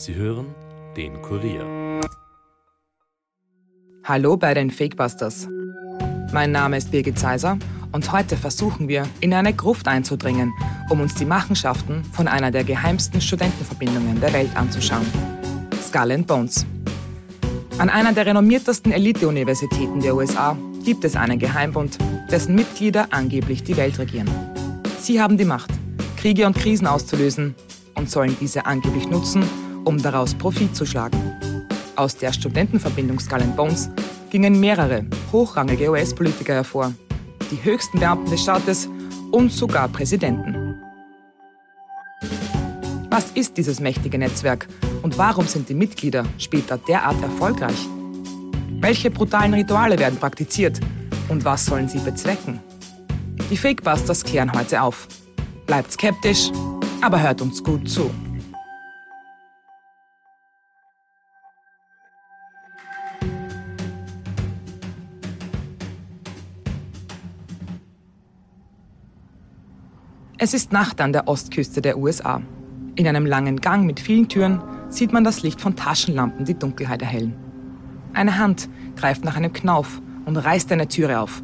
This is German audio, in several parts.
Sie hören den Kurier. Hallo bei den Fakebusters. Mein Name ist Birgit Zeiser und heute versuchen wir, in eine Gruft einzudringen, um uns die Machenschaften von einer der geheimsten Studentenverbindungen der Welt anzuschauen. Skull and Bones. An einer der renommiertesten Elite-Universitäten der USA gibt es einen Geheimbund, dessen Mitglieder angeblich die Welt regieren. Sie haben die Macht, Kriege und Krisen auszulösen und sollen diese angeblich nutzen, um daraus Profit zu schlagen. Aus der Studentenverbindung Skull Bones gingen mehrere hochrangige US-Politiker hervor, die höchsten Beamten des Staates und sogar Präsidenten. Was ist dieses mächtige Netzwerk und warum sind die Mitglieder später derart erfolgreich? Welche brutalen Rituale werden praktiziert und was sollen sie bezwecken? Die Fakebusters klären heute auf. Bleibt skeptisch, aber hört uns gut zu. Es ist Nacht an der Ostküste der USA. In einem langen Gang mit vielen Türen sieht man das Licht von Taschenlampen die Dunkelheit erhellen. Eine Hand greift nach einem Knauf und reißt eine Türe auf.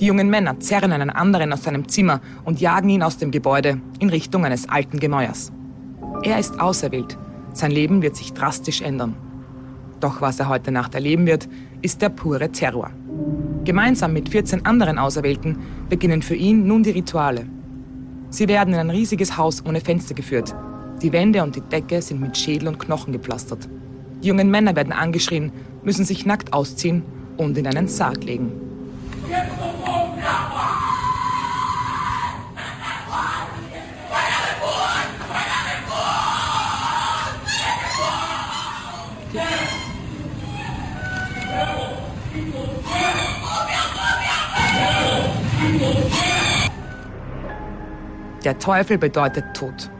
Die jungen Männer zerren einen anderen aus seinem Zimmer und jagen ihn aus dem Gebäude in Richtung eines alten Gemäuers. Er ist auserwählt. Sein Leben wird sich drastisch ändern. Doch was er heute Nacht erleben wird, ist der pure Terror. Gemeinsam mit 14 anderen Auserwählten beginnen für ihn nun die Rituale. Sie werden in ein riesiges Haus ohne Fenster geführt. Die Wände und die Decke sind mit Schädel und Knochen gepflastert. Die jungen Männer werden angeschrien, müssen sich nackt ausziehen und in einen Sarg legen. Der Teufel bedeutet Tod.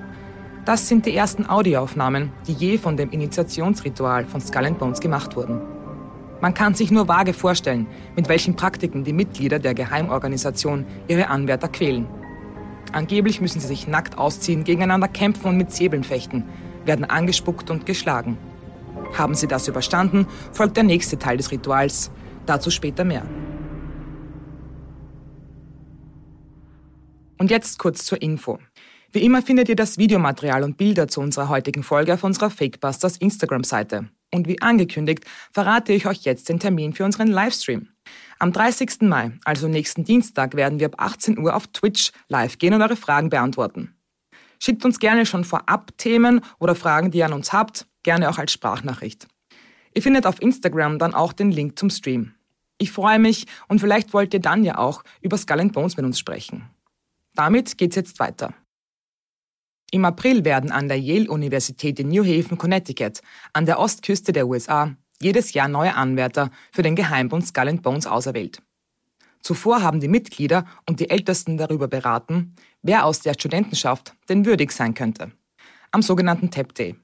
Das sind die ersten Audioaufnahmen, die je von dem Initiationsritual von Skull and Bones gemacht wurden. Man kann sich nur vage vorstellen, mit welchen Praktiken die Mitglieder der Geheimorganisation ihre Anwärter quälen. Angeblich müssen sie sich nackt ausziehen, gegeneinander kämpfen und mit Säbeln fechten, werden angespuckt und geschlagen. Haben sie das überstanden, folgt der nächste Teil des Rituals. Dazu später mehr. Und jetzt kurz zur Info. Wie immer findet ihr das Videomaterial und Bilder zu unserer heutigen Folge auf unserer Fakebusters Instagram-Seite. Und wie angekündigt, verrate ich euch jetzt den Termin für unseren Livestream. Am 30. Mai, also nächsten Dienstag, werden wir ab 18 Uhr auf Twitch live gehen und eure Fragen beantworten. Schickt uns gerne schon vorab Themen oder Fragen, die ihr an uns habt, gerne auch als Sprachnachricht. Ihr findet auf Instagram dann auch den Link zum Stream. Ich freue mich und vielleicht wollt ihr dann ja auch über Skull and Bones mit uns sprechen. Damit geht's jetzt weiter. Im April werden an der Yale-Universität in New Haven, Connecticut, an der Ostküste der USA, jedes Jahr neue Anwärter für den Geheimbund Skull and Bones auserwählt. Zuvor haben die Mitglieder und die Ältesten darüber beraten, wer aus der Studentenschaft denn würdig sein könnte. Am sogenannten Tap Day.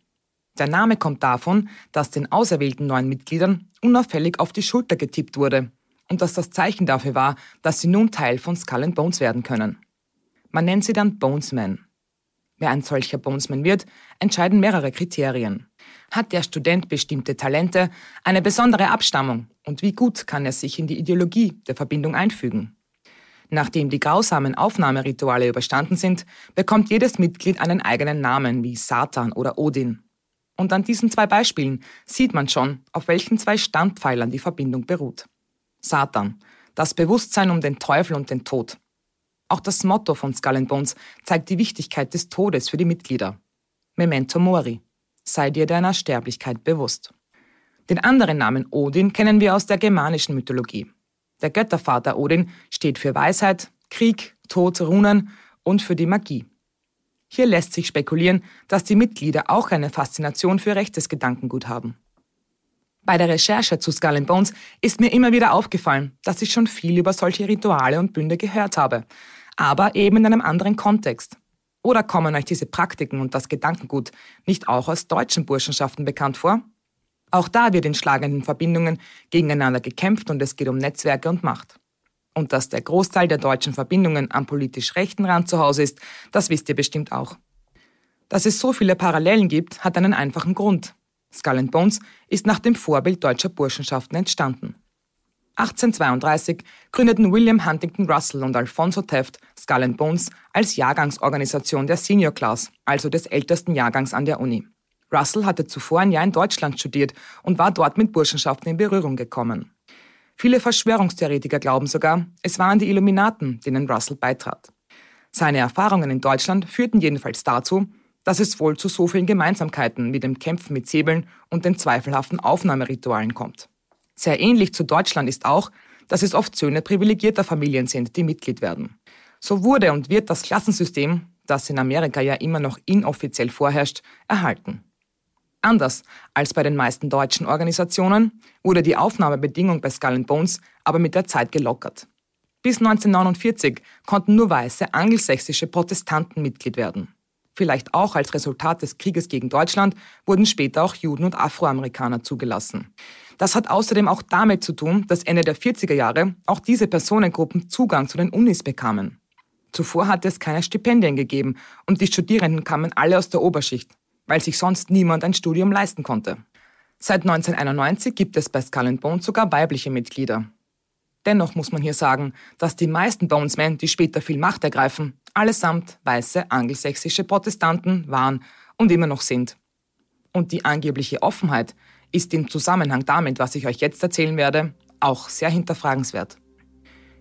Der Name kommt davon, dass den auserwählten neuen Mitgliedern unauffällig auf die Schulter getippt wurde und dass das Zeichen dafür war, dass sie nun Teil von Skull and Bones werden können. Man nennt sie dann Bonesman. Wer ein solcher Bonesman wird, entscheiden mehrere Kriterien. Hat der Student bestimmte Talente, eine besondere Abstammung und wie gut kann er sich in die Ideologie der Verbindung einfügen? Nachdem die grausamen Aufnahmerituale überstanden sind, bekommt jedes Mitglied einen eigenen Namen wie Satan oder Odin. Und an diesen zwei Beispielen sieht man schon, auf welchen zwei Standpfeilern die Verbindung beruht. Satan, das Bewusstsein um den Teufel und den Tod. Auch das Motto von Skull and Bones zeigt die Wichtigkeit des Todes für die Mitglieder. Memento Mori. Sei dir deiner Sterblichkeit bewusst. Den anderen Namen Odin kennen wir aus der germanischen Mythologie. Der Göttervater Odin steht für Weisheit, Krieg, Tod, Runen und für die Magie. Hier lässt sich spekulieren, dass die Mitglieder auch eine Faszination für rechtes Gedankengut haben. Bei der Recherche zu Skull and Bones ist mir immer wieder aufgefallen, dass ich schon viel über solche Rituale und Bünde gehört habe, aber eben in einem anderen Kontext. Oder kommen euch diese Praktiken und das Gedankengut nicht auch aus deutschen Burschenschaften bekannt vor? Auch da wird in schlagenden Verbindungen gegeneinander gekämpft und es geht um Netzwerke und Macht. Und dass der Großteil der deutschen Verbindungen am politisch rechten Rand zu Hause ist, das wisst ihr bestimmt auch. Dass es so viele Parallelen gibt, hat einen einfachen Grund. Skull and Bones ist nach dem Vorbild deutscher Burschenschaften entstanden. 1832 gründeten William Huntington Russell und Alfonso Taft Skull and Bones als Jahrgangsorganisation der Senior Class, also des ältesten Jahrgangs an der Uni. Russell hatte zuvor ein Jahr in Deutschland studiert und war dort mit Burschenschaften in Berührung gekommen. Viele Verschwörungstheoretiker glauben sogar, es waren die Illuminaten, denen Russell beitrat. Seine Erfahrungen in Deutschland führten jedenfalls dazu, dass es wohl zu so vielen Gemeinsamkeiten wie dem Kämpfen mit Säbeln und den zweifelhaften Aufnahmeritualen kommt. Sehr ähnlich zu Deutschland ist auch, dass es oft Söhne privilegierter Familien sind, die Mitglied werden. So wurde und wird das Klassensystem, das in Amerika ja immer noch inoffiziell vorherrscht, erhalten. Anders als bei den meisten deutschen Organisationen wurde die Aufnahmebedingung bei Skull Bones aber mit der Zeit gelockert. Bis 1949 konnten nur weiße angelsächsische Protestanten Mitglied werden. Vielleicht auch als Resultat des Krieges gegen Deutschland wurden später auch Juden und Afroamerikaner zugelassen. Das hat außerdem auch damit zu tun, dass Ende der 40er Jahre auch diese Personengruppen Zugang zu den Unis bekamen. Zuvor hatte es keine Stipendien gegeben und die Studierenden kamen alle aus der Oberschicht, weil sich sonst niemand ein Studium leisten konnte. Seit 1991 gibt es bei Skull Bones sogar weibliche Mitglieder. Dennoch muss man hier sagen, dass die meisten Bonesmen, die später viel Macht ergreifen, allesamt weiße angelsächsische Protestanten waren und immer noch sind. Und die angebliche Offenheit ist im Zusammenhang damit, was ich euch jetzt erzählen werde, auch sehr hinterfragenswert.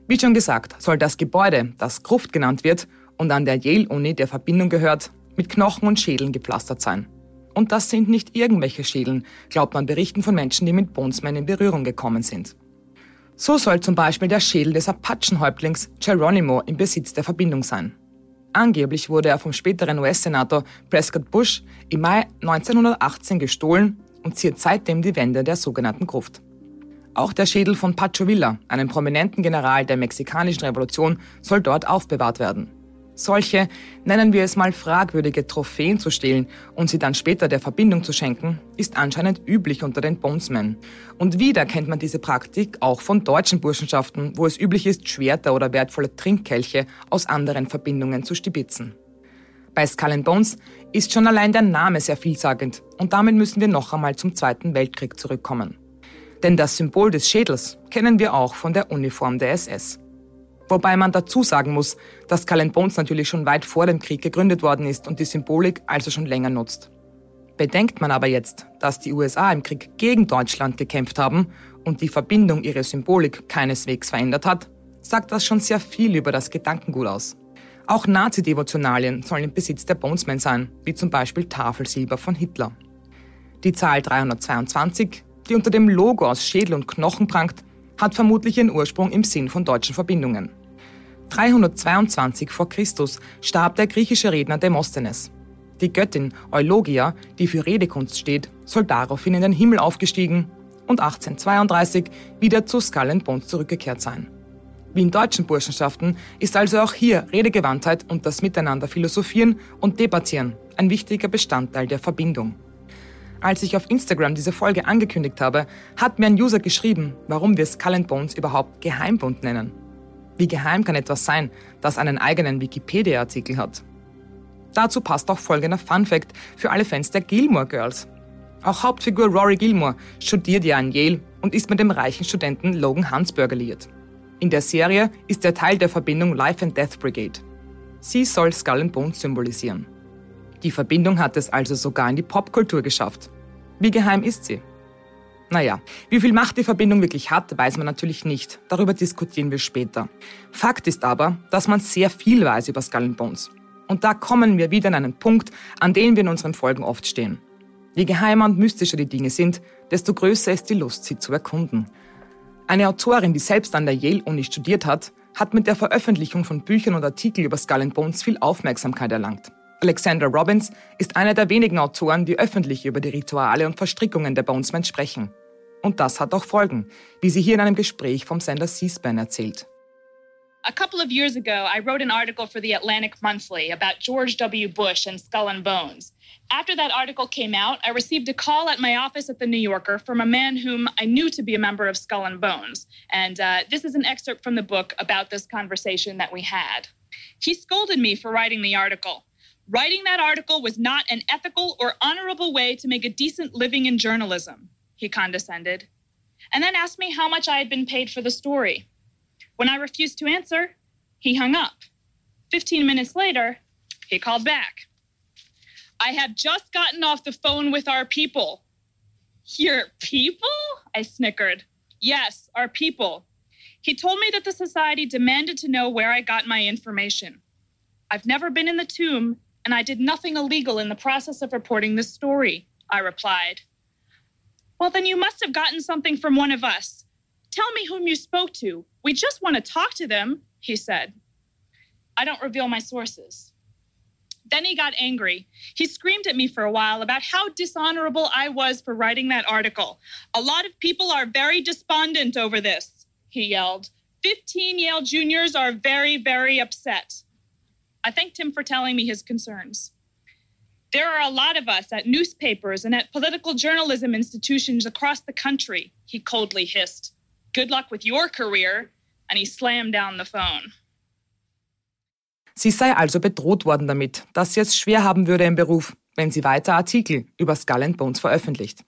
Wie schon gesagt, soll das Gebäude, das Gruft genannt wird und an der Yale-Uni der Verbindung gehört, mit Knochen und Schädeln gepflastert sein. Und das sind nicht irgendwelche Schädeln, glaubt man Berichten von Menschen, die mit Bonesmen in Berührung gekommen sind. So soll zum Beispiel der Schädel des Apachenhäuptlings Geronimo im Besitz der Verbindung sein. Angeblich wurde er vom späteren US-Senator Prescott Bush im Mai 1918 gestohlen und ziert seitdem die Wände der sogenannten Gruft. Auch der Schädel von Pacho Villa, einem prominenten General der mexikanischen Revolution, soll dort aufbewahrt werden solche, nennen wir es mal fragwürdige Trophäen zu stehlen und sie dann später der Verbindung zu schenken, ist anscheinend üblich unter den Bonesmen. Und wieder kennt man diese Praktik auch von deutschen Burschenschaften, wo es üblich ist, Schwerter oder wertvolle Trinkkelche aus anderen Verbindungen zu stibitzen. Bei Skull Bones ist schon allein der Name sehr vielsagend und damit müssen wir noch einmal zum Zweiten Weltkrieg zurückkommen. Denn das Symbol des Schädels kennen wir auch von der Uniform der SS. Wobei man dazu sagen muss, dass Skull Bones natürlich schon weit vor dem Krieg gegründet worden ist und die Symbolik also schon länger nutzt. Bedenkt man aber jetzt, dass die USA im Krieg gegen Deutschland gekämpft haben und die Verbindung ihre Symbolik keineswegs verändert hat, sagt das schon sehr viel über das Gedankengut aus. Auch Nazi-Devotionalien sollen im Besitz der Bonesmen sein, wie zum Beispiel Tafelsilber von Hitler. Die Zahl 322, die unter dem Logo aus Schädel und Knochen prangt, hat vermutlich ihren Ursprung im Sinn von deutschen Verbindungen. 322 vor Christus starb der griechische Redner Demosthenes. Die Göttin Eulogia, die für Redekunst steht, soll daraufhin in den Himmel aufgestiegen und 1832 wieder zu Skull and Bones zurückgekehrt sein. Wie in deutschen Burschenschaften ist also auch hier Redegewandtheit und das Miteinander philosophieren und debattieren ein wichtiger Bestandteil der Verbindung. Als ich auf Instagram diese Folge angekündigt habe, hat mir ein User geschrieben, warum wir Skull Bones überhaupt Geheimbund nennen. Wie geheim kann etwas sein, das einen eigenen Wikipedia-Artikel hat? Dazu passt auch folgender Fun Fact für alle Fans der Gilmore Girls. Auch Hauptfigur Rory Gilmore studiert ja an Yale und ist mit dem reichen Studenten Logan Hansberger liiert. In der Serie ist er Teil der Verbindung Life and Death Brigade. Sie soll Skull and Bones symbolisieren. Die Verbindung hat es also sogar in die Popkultur geschafft. Wie geheim ist sie? Naja, wie viel Macht die Verbindung wirklich hat, weiß man natürlich nicht. Darüber diskutieren wir später. Fakt ist aber, dass man sehr viel weiß über Skull Bones. Und da kommen wir wieder an einen Punkt, an dem wir in unseren Folgen oft stehen. Je geheimer und mystischer die Dinge sind, desto größer ist die Lust, sie zu erkunden. Eine Autorin, die selbst an der Yale-Uni studiert hat, hat mit der Veröffentlichung von Büchern und Artikeln über Skull Bones viel Aufmerksamkeit erlangt. Alexander Robbins ist einer der wenigen Autoren, die öffentlich über die Rituale und Verstrickungen der Bonesmen sprechen. Und das hat auch Folgen, wie sie hier in einem Gespräch vom Sender C-SPAN erzählt. A couple of years ago, I wrote an article for the Atlantic Monthly about George W. Bush and Skull and Bones. After that article came out, I received a call at my office at the New Yorker from a man whom I knew to be a member of Skull and Bones. And uh, this is an excerpt from the book about this conversation that we had. He scolded me for writing the article. Writing that article was not an ethical or honorable way to make a decent living in journalism, he condescended, and then asked me how much I had been paid for the story. When I refused to answer, he hung up. 15 minutes later, he called back. I have just gotten off the phone with our people. Your people? I snickered. Yes, our people. He told me that the society demanded to know where I got my information. I've never been in the tomb, and I did nothing illegal in the process of reporting this story, I replied. Well, then you must have gotten something from one of us. Tell me whom you spoke to. We just want to talk to them, he said. I don't reveal my sources. Then he got angry. He screamed at me for a while about how dishonorable I was for writing that article. A lot of people are very despondent over this, he yelled. 15 Yale juniors are very, very upset. I thanked him for telling me his concerns. There are a lot of us at newspapers and at political journalism institutions across the country, he coldly hissed. Good luck with your career. And he slammed down the phone. Sie sei also bedroht worden damit, dass sie es schwer haben würde im Beruf, wenn sie weiter Artikel über Skull and Bones veröffentlicht.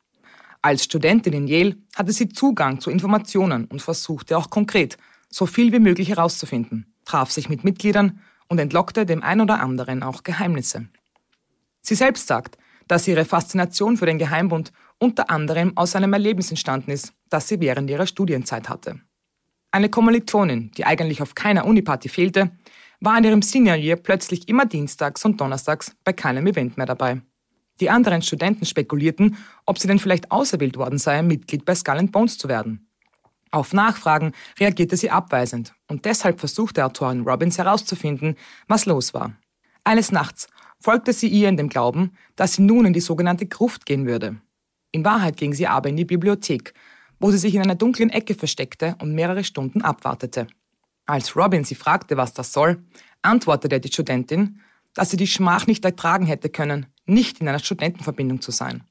Als Studentin in Yale hatte sie Zugang zu Informationen und versuchte auch konkret, so viel wie möglich herauszufinden, traf sich mit Mitgliedern und entlockte dem ein oder anderen auch Geheimnisse. Sie selbst sagt, dass ihre Faszination für den Geheimbund unter anderem aus einem Erlebnis entstanden ist, das sie während ihrer Studienzeit hatte. Eine Kommilitonin, die eigentlich auf keiner Uniparty fehlte, war in ihrem Senior Year plötzlich immer dienstags und donnerstags bei keinem Event mehr dabei. Die anderen Studenten spekulierten, ob sie denn vielleicht auserwählt worden sei, Mitglied bei Skull Bones zu werden. Auf Nachfragen reagierte sie abweisend und deshalb versuchte Autorin Robbins herauszufinden, was los war. Eines Nachts folgte sie ihr in dem Glauben, dass sie nun in die sogenannte Gruft gehen würde. In Wahrheit ging sie aber in die Bibliothek, wo sie sich in einer dunklen Ecke versteckte und mehrere Stunden abwartete. Als Robin sie fragte, was das soll, antwortete die Studentin, dass sie die Schmach nicht ertragen hätte können, nicht in einer Studentenverbindung zu sein.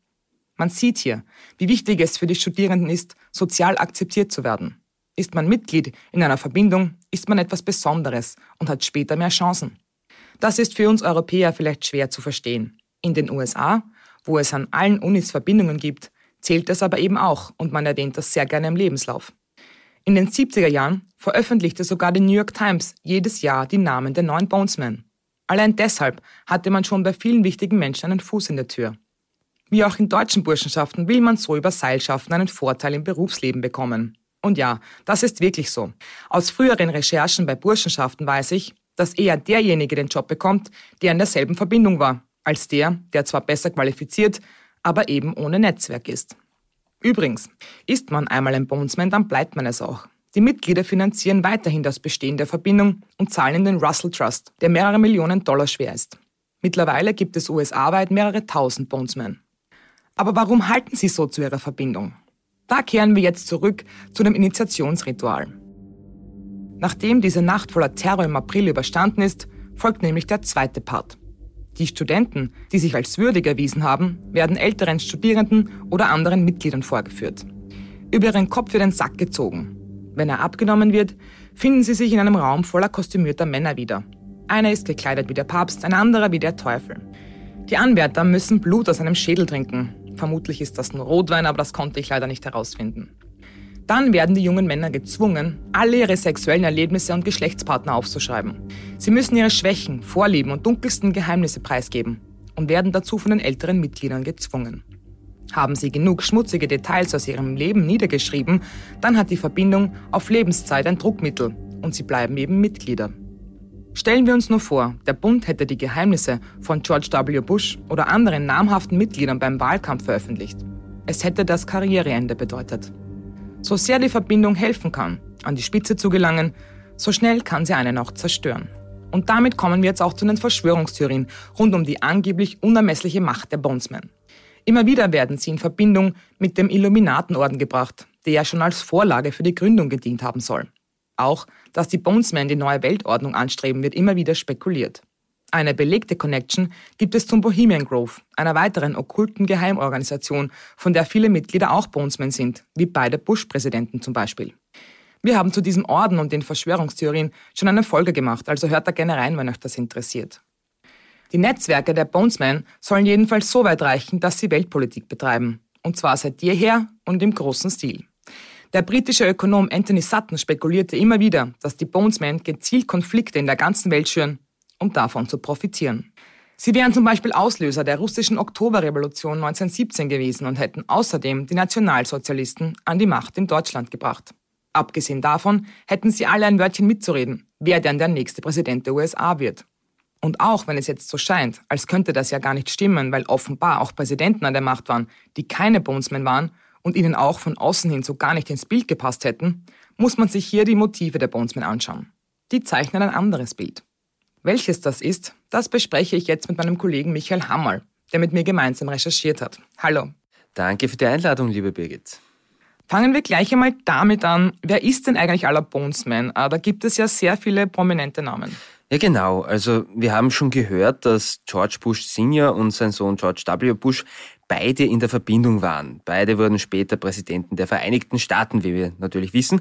Man sieht hier, wie wichtig es für die Studierenden ist, sozial akzeptiert zu werden. Ist man Mitglied in einer Verbindung, ist man etwas Besonderes und hat später mehr Chancen. Das ist für uns Europäer vielleicht schwer zu verstehen. In den USA, wo es an allen Unis Verbindungen gibt, zählt das aber eben auch und man erwähnt das sehr gerne im Lebenslauf. In den 70er Jahren veröffentlichte sogar die New York Times jedes Jahr die Namen der neuen Bonesmen. Allein deshalb hatte man schon bei vielen wichtigen Menschen einen Fuß in der Tür. Wie auch in deutschen Burschenschaften will man so über Seilschaften einen Vorteil im Berufsleben bekommen. Und ja, das ist wirklich so. Aus früheren Recherchen bei Burschenschaften weiß ich, dass eher derjenige den Job bekommt, der in derselben Verbindung war, als der, der zwar besser qualifiziert, aber eben ohne Netzwerk ist. Übrigens, ist man einmal ein Bonesman, dann bleibt man es auch. Die Mitglieder finanzieren weiterhin das Bestehen der Verbindung und zahlen in den Russell Trust, der mehrere Millionen Dollar schwer ist. Mittlerweile gibt es USA-weit mehrere tausend Bonesmen. Aber warum halten sie so zu ihrer Verbindung? Da kehren wir jetzt zurück zu dem Initiationsritual. Nachdem diese Nacht voller Terror im April überstanden ist, folgt nämlich der zweite Part. Die Studenten, die sich als würdig erwiesen haben, werden älteren Studierenden oder anderen Mitgliedern vorgeführt. Über ihren Kopf wird ein Sack gezogen. Wenn er abgenommen wird, finden sie sich in einem Raum voller kostümierter Männer wieder. Einer ist gekleidet wie der Papst, ein anderer wie der Teufel. Die Anwärter müssen Blut aus einem Schädel trinken. Vermutlich ist das nur Rotwein, aber das konnte ich leider nicht herausfinden. Dann werden die jungen Männer gezwungen, alle ihre sexuellen Erlebnisse und Geschlechtspartner aufzuschreiben. Sie müssen ihre Schwächen, Vorlieben und dunkelsten Geheimnisse preisgeben und werden dazu von den älteren Mitgliedern gezwungen. Haben sie genug schmutzige Details aus ihrem Leben niedergeschrieben, dann hat die Verbindung auf Lebenszeit ein Druckmittel und sie bleiben eben Mitglieder. Stellen wir uns nur vor, der Bund hätte die Geheimnisse von George W. Bush oder anderen namhaften Mitgliedern beim Wahlkampf veröffentlicht. Es hätte das Karriereende bedeutet. So sehr die Verbindung helfen kann, an die Spitze zu gelangen, so schnell kann sie einen auch zerstören. Und damit kommen wir jetzt auch zu den Verschwörungstheorien rund um die angeblich unermessliche Macht der Bonesmen. Immer wieder werden sie in Verbindung mit dem Illuminatenorden gebracht, der ja schon als Vorlage für die Gründung gedient haben soll. Auch, dass die Bonesmen die neue Weltordnung anstreben, wird immer wieder spekuliert. Eine belegte Connection gibt es zum Bohemian Grove, einer weiteren okkulten Geheimorganisation, von der viele Mitglieder auch Bonesmen sind, wie beide Bush-Präsidenten zum Beispiel. Wir haben zu diesem Orden und den Verschwörungstheorien schon eine Folge gemacht, also hört da gerne rein, wenn euch das interessiert. Die Netzwerke der Bonesmen sollen jedenfalls so weit reichen, dass sie Weltpolitik betreiben. Und zwar seit jeher und im großen Stil. Der britische Ökonom Anthony Sutton spekulierte immer wieder, dass die Bonesmen gezielt Konflikte in der ganzen Welt schüren, um davon zu profitieren. Sie wären zum Beispiel Auslöser der russischen Oktoberrevolution 1917 gewesen und hätten außerdem die Nationalsozialisten an die Macht in Deutschland gebracht. Abgesehen davon hätten sie alle ein Wörtchen mitzureden, wer denn der nächste Präsident der USA wird. Und auch wenn es jetzt so scheint, als könnte das ja gar nicht stimmen, weil offenbar auch Präsidenten an der Macht waren, die keine Bonesmen waren und ihnen auch von außen hin so gar nicht ins Bild gepasst hätten, muss man sich hier die Motive der Bonesmen anschauen. Die zeichnen ein anderes Bild. Welches das ist, das bespreche ich jetzt mit meinem Kollegen Michael Hammerl, der mit mir gemeinsam recherchiert hat. Hallo. Danke für die Einladung, liebe Birgit. Fangen wir gleich einmal damit an, wer ist denn eigentlich aller Bonesman? Ah, da gibt es ja sehr viele prominente Namen. Ja, genau. Also wir haben schon gehört, dass George Bush Senior und sein Sohn George W. Bush beide in der Verbindung waren. Beide wurden später Präsidenten der Vereinigten Staaten, wie wir natürlich wissen.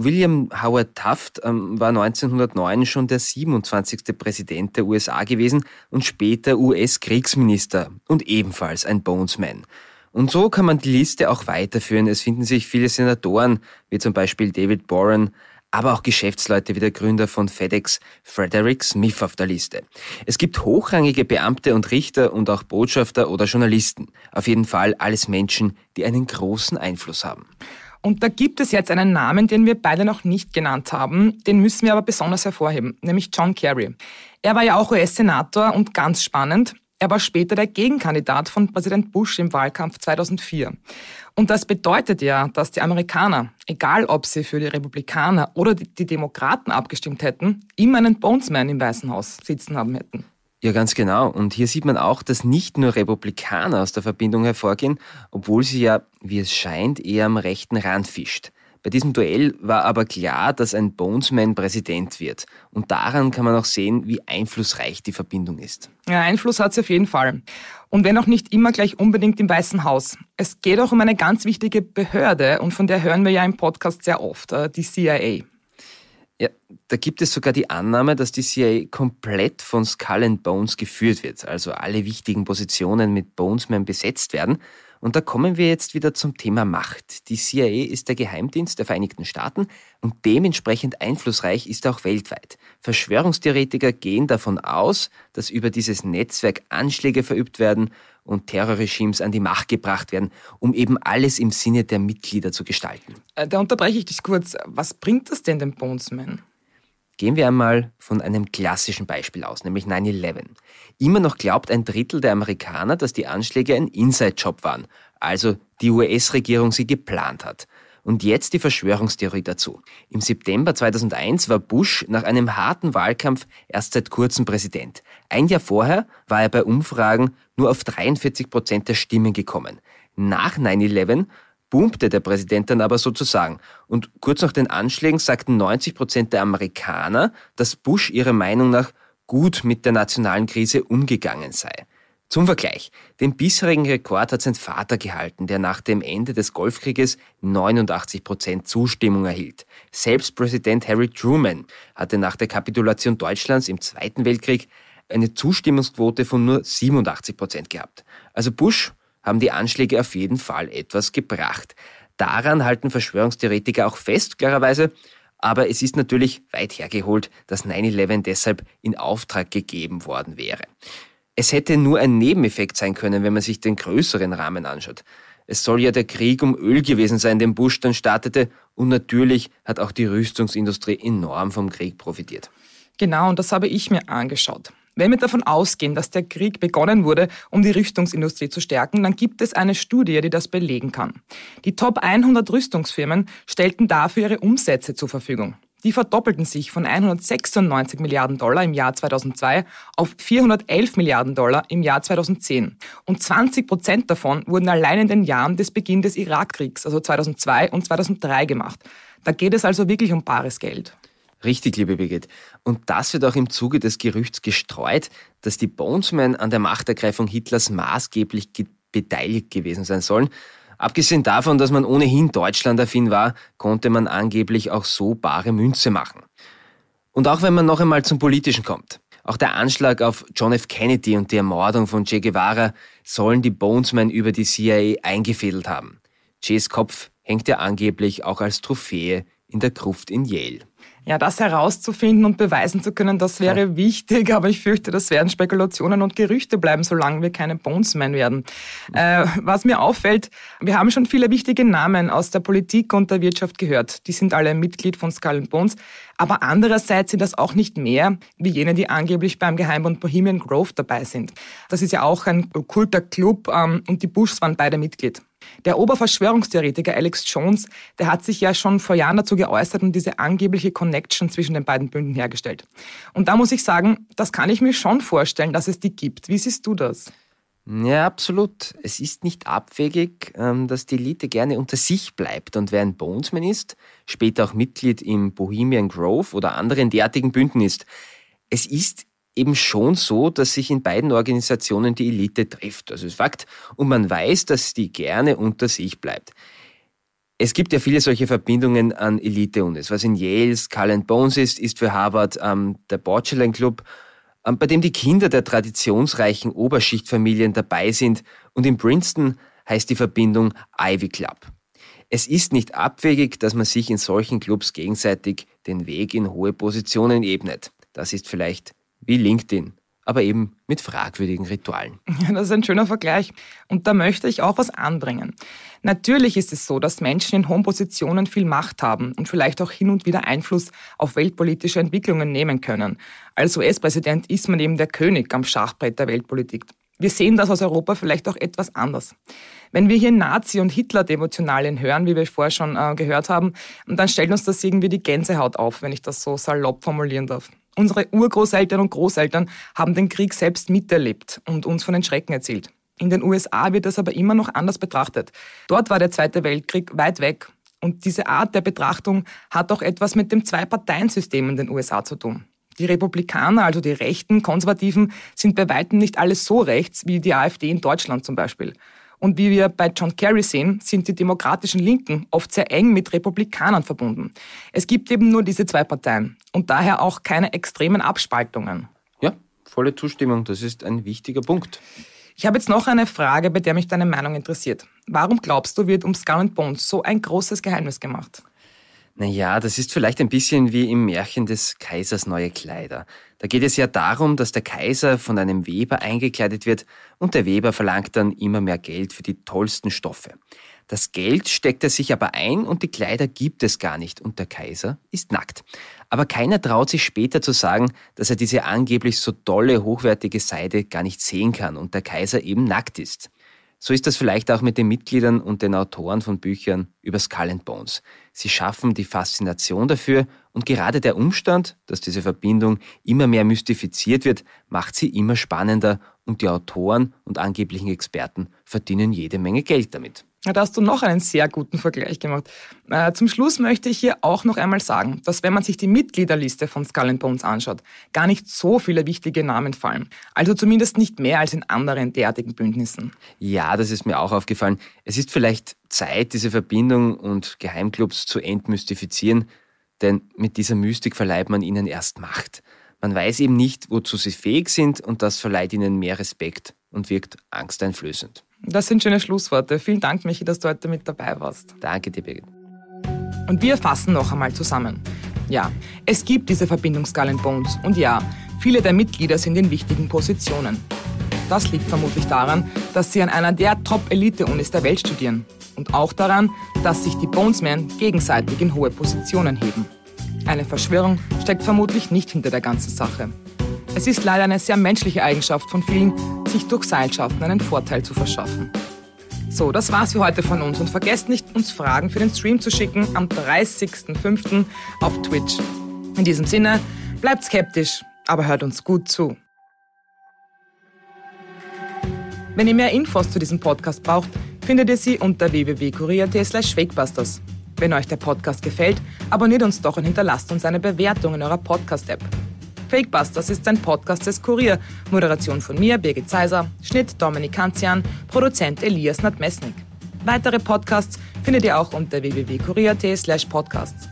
William Howard Taft ähm, war 1909 schon der 27. Präsident der USA gewesen und später US-Kriegsminister und ebenfalls ein Bonesman. Und so kann man die Liste auch weiterführen. Es finden sich viele Senatoren, wie zum Beispiel David Boren, aber auch Geschäftsleute wie der Gründer von FedEx, Frederick Smith, auf der Liste. Es gibt hochrangige Beamte und Richter und auch Botschafter oder Journalisten. Auf jeden Fall alles Menschen, die einen großen Einfluss haben. Und da gibt es jetzt einen Namen, den wir beide noch nicht genannt haben, den müssen wir aber besonders hervorheben, nämlich John Kerry. Er war ja auch US-Senator und ganz spannend, er war später der Gegenkandidat von Präsident Bush im Wahlkampf 2004. Und das bedeutet ja, dass die Amerikaner, egal ob sie für die Republikaner oder die Demokraten abgestimmt hätten, immer einen Bonesman im Weißen Haus sitzen haben hätten. Ja, ganz genau. Und hier sieht man auch, dass nicht nur Republikaner aus der Verbindung hervorgehen, obwohl sie ja, wie es scheint, eher am rechten Rand fischt. Bei diesem Duell war aber klar, dass ein Bonesman Präsident wird. Und daran kann man auch sehen, wie einflussreich die Verbindung ist. Ja, Einfluss hat sie auf jeden Fall. Und wenn auch nicht immer gleich unbedingt im Weißen Haus. Es geht auch um eine ganz wichtige Behörde und von der hören wir ja im Podcast sehr oft, äh, die CIA. Ja, da gibt es sogar die Annahme, dass die CIA komplett von Skull and Bones geführt wird, also alle wichtigen Positionen mit Bonesmen besetzt werden. Und da kommen wir jetzt wieder zum Thema Macht. Die CIA ist der Geheimdienst der Vereinigten Staaten und dementsprechend einflussreich ist er auch weltweit. Verschwörungstheoretiker gehen davon aus, dass über dieses Netzwerk Anschläge verübt werden und Terrorregimes an die Macht gebracht werden, um eben alles im Sinne der Mitglieder zu gestalten. Äh, da unterbreche ich dich kurz. Was bringt das denn den Bonesman? Gehen wir einmal von einem klassischen Beispiel aus, nämlich 9-11. Immer noch glaubt ein Drittel der Amerikaner, dass die Anschläge ein Inside-Job waren, also die US-Regierung sie geplant hat. Und jetzt die Verschwörungstheorie dazu. Im September 2001 war Bush nach einem harten Wahlkampf erst seit kurzem Präsident. Ein Jahr vorher war er bei Umfragen nur auf 43 Prozent der Stimmen gekommen. Nach 9-11 boomte der Präsident dann aber sozusagen. Und kurz nach den Anschlägen sagten 90 Prozent der Amerikaner, dass Bush ihrer Meinung nach gut mit der nationalen Krise umgegangen sei. Zum Vergleich, den bisherigen Rekord hat sein Vater gehalten, der nach dem Ende des Golfkrieges 89 Prozent Zustimmung erhielt. Selbst Präsident Harry Truman hatte nach der Kapitulation Deutschlands im Zweiten Weltkrieg eine Zustimmungsquote von nur 87 Prozent gehabt. Also Bush haben die Anschläge auf jeden Fall etwas gebracht. Daran halten Verschwörungstheoretiker auch fest, klarerweise, aber es ist natürlich weit hergeholt, dass 9-11 deshalb in Auftrag gegeben worden wäre. Es hätte nur ein Nebeneffekt sein können, wenn man sich den größeren Rahmen anschaut. Es soll ja der Krieg um Öl gewesen sein, den Bush dann startete, und natürlich hat auch die Rüstungsindustrie enorm vom Krieg profitiert. Genau, und das habe ich mir angeschaut. Wenn wir davon ausgehen, dass der Krieg begonnen wurde, um die Rüstungsindustrie zu stärken, dann gibt es eine Studie, die das belegen kann. Die Top 100 Rüstungsfirmen stellten dafür ihre Umsätze zur Verfügung. Die verdoppelten sich von 196 Milliarden Dollar im Jahr 2002 auf 411 Milliarden Dollar im Jahr 2010. Und 20 Prozent davon wurden allein in den Jahren des Beginns des Irakkriegs, also 2002 und 2003 gemacht. Da geht es also wirklich um bares Geld. Richtig, liebe Birgit. Und das wird auch im Zuge des Gerüchts gestreut, dass die Bonesmen an der Machtergreifung Hitlers maßgeblich beteiligt gewesen sein sollen. Abgesehen davon, dass man ohnehin Deutschland-affin war, konnte man angeblich auch so bare Münze machen. Und auch wenn man noch einmal zum Politischen kommt. Auch der Anschlag auf John F. Kennedy und die Ermordung von Che Guevara sollen die Bonesmen über die CIA eingefädelt haben. Ches Kopf hängt ja angeblich auch als Trophäe in der Gruft in Yale. Ja, das herauszufinden und beweisen zu können, das wäre ja. wichtig, aber ich fürchte, das werden Spekulationen und Gerüchte bleiben, solange wir keine Bonesmen werden. Äh, was mir auffällt, wir haben schon viele wichtige Namen aus der Politik und der Wirtschaft gehört. Die sind alle Mitglied von Skull Bones. Aber andererseits sind das auch nicht mehr wie jene, die angeblich beim Geheimbund Bohemian Grove dabei sind. Das ist ja auch ein okkulter Club ähm, und die Bushs waren beide Mitglied. Der Oberverschwörungstheoretiker Alex Jones, der hat sich ja schon vor Jahren dazu geäußert und diese angebliche Connection zwischen den beiden Bünden hergestellt. Und da muss ich sagen, das kann ich mir schon vorstellen, dass es die gibt. Wie siehst du das? Ja, absolut. Es ist nicht abwegig, ähm, dass die Elite gerne unter sich bleibt. Und wer ein Bonesman ist, später auch Mitglied im Bohemian Grove oder anderen derartigen Bünden ist, es ist eben schon so, dass sich in beiden Organisationen die Elite trifft. Das ist Fakt. Und man weiß, dass die gerne unter sich bleibt. Es gibt ja viele solche Verbindungen an Elite-Unis. Was in Yale Skull Bones ist, ist für Harvard ähm, der Bordschellen Club, ähm, bei dem die Kinder der traditionsreichen Oberschichtfamilien dabei sind. Und in Princeton heißt die Verbindung Ivy Club. Es ist nicht abwegig, dass man sich in solchen Clubs gegenseitig den Weg in hohe Positionen ebnet. Das ist vielleicht wie LinkedIn, aber eben mit fragwürdigen Ritualen. Ja, das ist ein schöner Vergleich. Und da möchte ich auch was anbringen. Natürlich ist es so, dass Menschen in hohen Positionen viel Macht haben und vielleicht auch hin und wieder Einfluss auf weltpolitische Entwicklungen nehmen können. Als US-Präsident ist man eben der König am Schachbrett der Weltpolitik. Wir sehen das aus Europa vielleicht auch etwas anders. Wenn wir hier Nazi- und Hitler-Devotionalien hören, wie wir vorher schon äh, gehört haben, dann stellt uns das irgendwie die Gänsehaut auf, wenn ich das so salopp formulieren darf. Unsere Urgroßeltern und Großeltern haben den Krieg selbst miterlebt und uns von den Schrecken erzählt. In den USA wird das aber immer noch anders betrachtet. Dort war der Zweite Weltkrieg weit weg. Und diese Art der Betrachtung hat auch etwas mit dem Zwei-Parteien-System in den USA zu tun. Die Republikaner, also die rechten Konservativen, sind bei weitem nicht alles so rechts wie die AfD in Deutschland zum Beispiel. Und wie wir bei John Kerry sehen, sind die demokratischen Linken oft sehr eng mit Republikanern verbunden. Es gibt eben nur diese zwei Parteien und daher auch keine extremen Abspaltungen. Ja, volle Zustimmung, das ist ein wichtiger Punkt. Ich habe jetzt noch eine Frage, bei der mich deine Meinung interessiert. Warum glaubst du, wird um Skull Bones so ein großes Geheimnis gemacht? Naja, das ist vielleicht ein bisschen wie im Märchen des Kaisers neue Kleider. Da geht es ja darum, dass der Kaiser von einem Weber eingekleidet wird und der Weber verlangt dann immer mehr Geld für die tollsten Stoffe. Das Geld steckt er sich aber ein und die Kleider gibt es gar nicht und der Kaiser ist nackt. Aber keiner traut sich später zu sagen, dass er diese angeblich so tolle, hochwertige Seide gar nicht sehen kann und der Kaiser eben nackt ist. So ist das vielleicht auch mit den Mitgliedern und den Autoren von Büchern über Skull and Bones. Sie schaffen die Faszination dafür und gerade der Umstand, dass diese Verbindung immer mehr mystifiziert wird, macht sie immer spannender und die Autoren und angeblichen Experten verdienen jede Menge Geld damit. Da hast du noch einen sehr guten Vergleich gemacht. Äh, zum Schluss möchte ich hier auch noch einmal sagen, dass wenn man sich die Mitgliederliste von Skull Bones anschaut, gar nicht so viele wichtige Namen fallen. Also zumindest nicht mehr als in anderen derartigen Bündnissen. Ja, das ist mir auch aufgefallen. Es ist vielleicht Zeit, diese Verbindung und Geheimclubs zu entmystifizieren, denn mit dieser Mystik verleiht man ihnen erst Macht. Man weiß eben nicht, wozu sie fähig sind und das verleiht ihnen mehr Respekt und wirkt angsteinflößend. Das sind schöne Schlussworte. Vielen Dank, Michi, dass du heute mit dabei warst. Danke dir, Birgit. Und wir fassen noch einmal zusammen. Ja, es gibt diese Verbindung Skull Bones und ja, viele der Mitglieder sind in wichtigen Positionen. Das liegt vermutlich daran, dass sie an einer der Top-Elite-Unis der Welt studieren und auch daran, dass sich die Bonesmen gegenseitig in hohe Positionen heben. Eine Verschwörung steckt vermutlich nicht hinter der ganzen Sache. Es ist leider eine sehr menschliche Eigenschaft von vielen, sich durch Seilschaften einen Vorteil zu verschaffen. So, das war's für heute von uns und vergesst nicht, uns Fragen für den Stream zu schicken am 30.05. auf Twitch. In diesem Sinne, bleibt skeptisch, aber hört uns gut zu. Wenn ihr mehr Infos zu diesem Podcast braucht, findet ihr sie unter www.kurier.at slash fakebusters. Wenn euch der Podcast gefällt, abonniert uns doch und hinterlasst uns eine Bewertung in eurer Podcast-App. Fakebusters ist ein Podcast des Kurier. Moderation von mir, Birgit Zeiser, Schnitt Dominik Kanzian, Produzent Elias Nadmesnik. Weitere Podcasts findet ihr auch unter www.kurier.at slash podcasts.